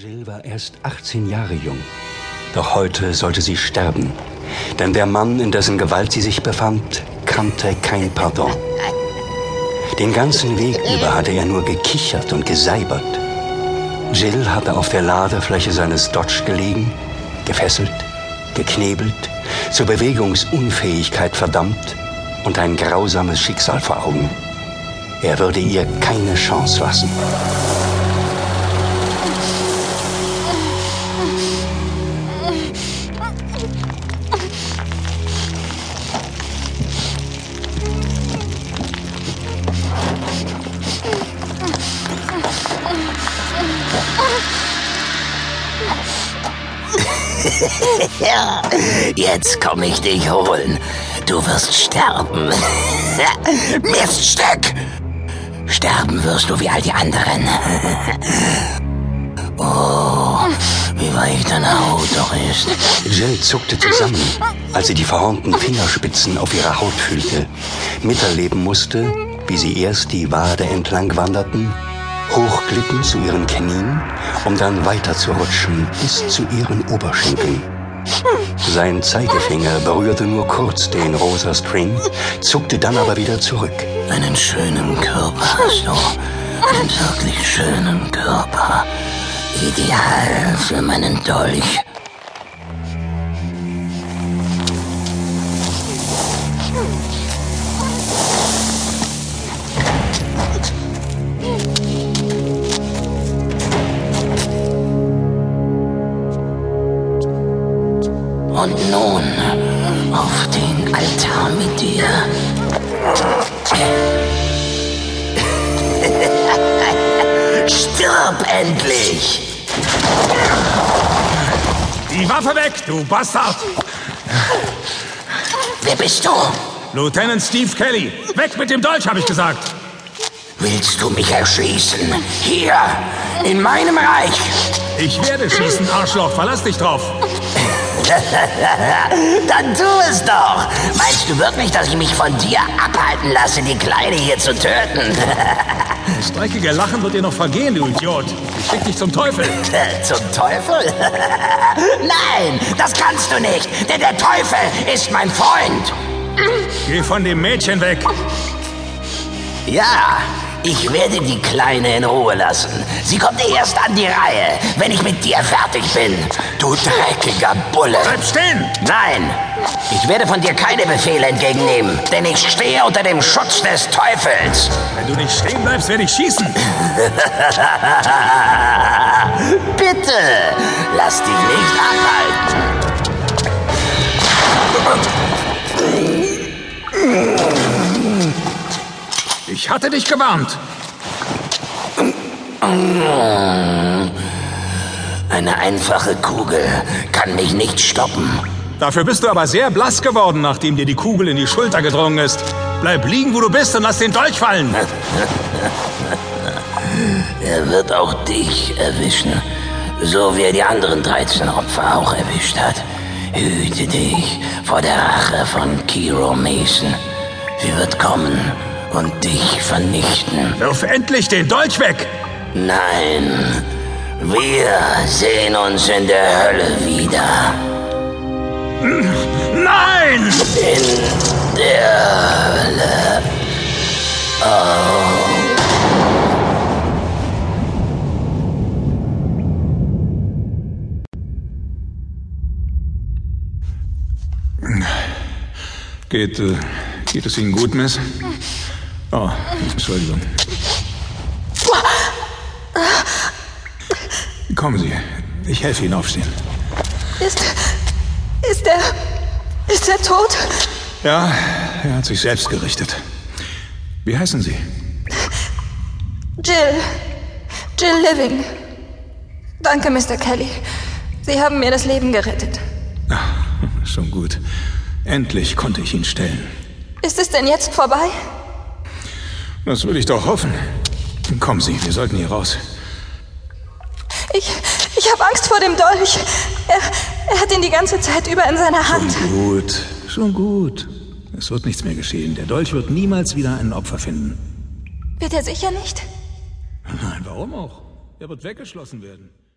Jill war erst 18 Jahre jung. Doch heute sollte sie sterben. Denn der Mann, in dessen Gewalt sie sich befand, kannte kein Pardon. Den ganzen Weg über hatte er nur gekichert und geseibert. Jill hatte auf der Ladefläche seines Dodge gelegen, gefesselt, geknebelt, zur Bewegungsunfähigkeit verdammt und ein grausames Schicksal vor Augen. Er würde ihr keine Chance lassen. Jetzt komme ich dich holen. Du wirst sterben. Miststück! Sterben wirst du wie all die anderen. oh, wie weich deine Haut doch ist. Jill zuckte zusammen, als sie die verhornten Fingerspitzen auf ihrer Haut fühlte, miterleben musste, wie sie erst die Wade entlang wanderten hochglitten zu ihren Knien, um dann weiter zu rutschen bis zu ihren Oberschenkeln. Sein Zeigefinger berührte nur kurz den rosa String, zuckte dann aber wieder zurück. Einen schönen Körper hast du. Einen wirklich schönen Körper. Ideal für meinen Dolch. Und nun auf den Altar mit dir. Stirb endlich! Die Waffe weg, du Bastard! Wer bist du? Lieutenant Steve Kelly. Weg mit dem Dolch, habe ich gesagt. Willst du mich erschießen? Hier, in meinem Reich. Ich werde schießen, Arschloch. Verlass dich drauf. Dann tu es doch. Meinst du wirklich, dass ich mich von dir abhalten lasse, die Kleine hier zu töten? Das dreckige Lachen wird dir noch vergehen, du Idiot. Ich schick dich zum Teufel. zum Teufel? Nein, das kannst du nicht, denn der Teufel ist mein Freund. Geh von dem Mädchen weg. Ja, ich werde die Kleine in Ruhe lassen. Sie kommt erst an die Reihe, wenn ich mit dir fertig bin. Du dreckiger Bulle. Bleib stehen! Nein, ich werde von dir keine Befehle entgegennehmen, denn ich stehe unter dem Schutz des Teufels. Wenn du nicht stehen bleibst, werde ich schießen. Bitte, lass dich nicht abhalten. Ich hatte dich gewarnt. Eine einfache Kugel kann mich nicht stoppen. Dafür bist du aber sehr blass geworden, nachdem dir die Kugel in die Schulter gedrungen ist. Bleib liegen, wo du bist und lass den Dolch fallen. Er wird auch dich erwischen, so wie er die anderen 13 Opfer auch erwischt hat. Hüte dich vor der Rache von Kiro Mason. Sie wird kommen und dich vernichten. Wirf endlich den Dolch weg! Nein, wir sehen uns in der Hölle wieder. Nein! In der Hölle. Oh. Geht, äh, geht es Ihnen gut, Miss? Oh, Entschuldigung. Kommen Sie, ich helfe Ihnen aufstehen. Ist. Ist er. Ist er tot? Ja, er hat sich selbst gerichtet. Wie heißen Sie? Jill. Jill Living. Danke, Mr. Kelly. Sie haben mir das Leben gerettet. Ach, schon gut. Endlich konnte ich ihn stellen. Ist es denn jetzt vorbei? Das will ich doch hoffen. Kommen Sie, wir sollten hier raus. Ich. Ich habe Angst vor dem Dolch. Er, er hat ihn die ganze Zeit über in seiner Hand. Schon gut, schon gut. Es wird nichts mehr geschehen. Der Dolch wird niemals wieder ein Opfer finden. Wird er sicher nicht? Nein, warum auch? Er wird weggeschlossen werden.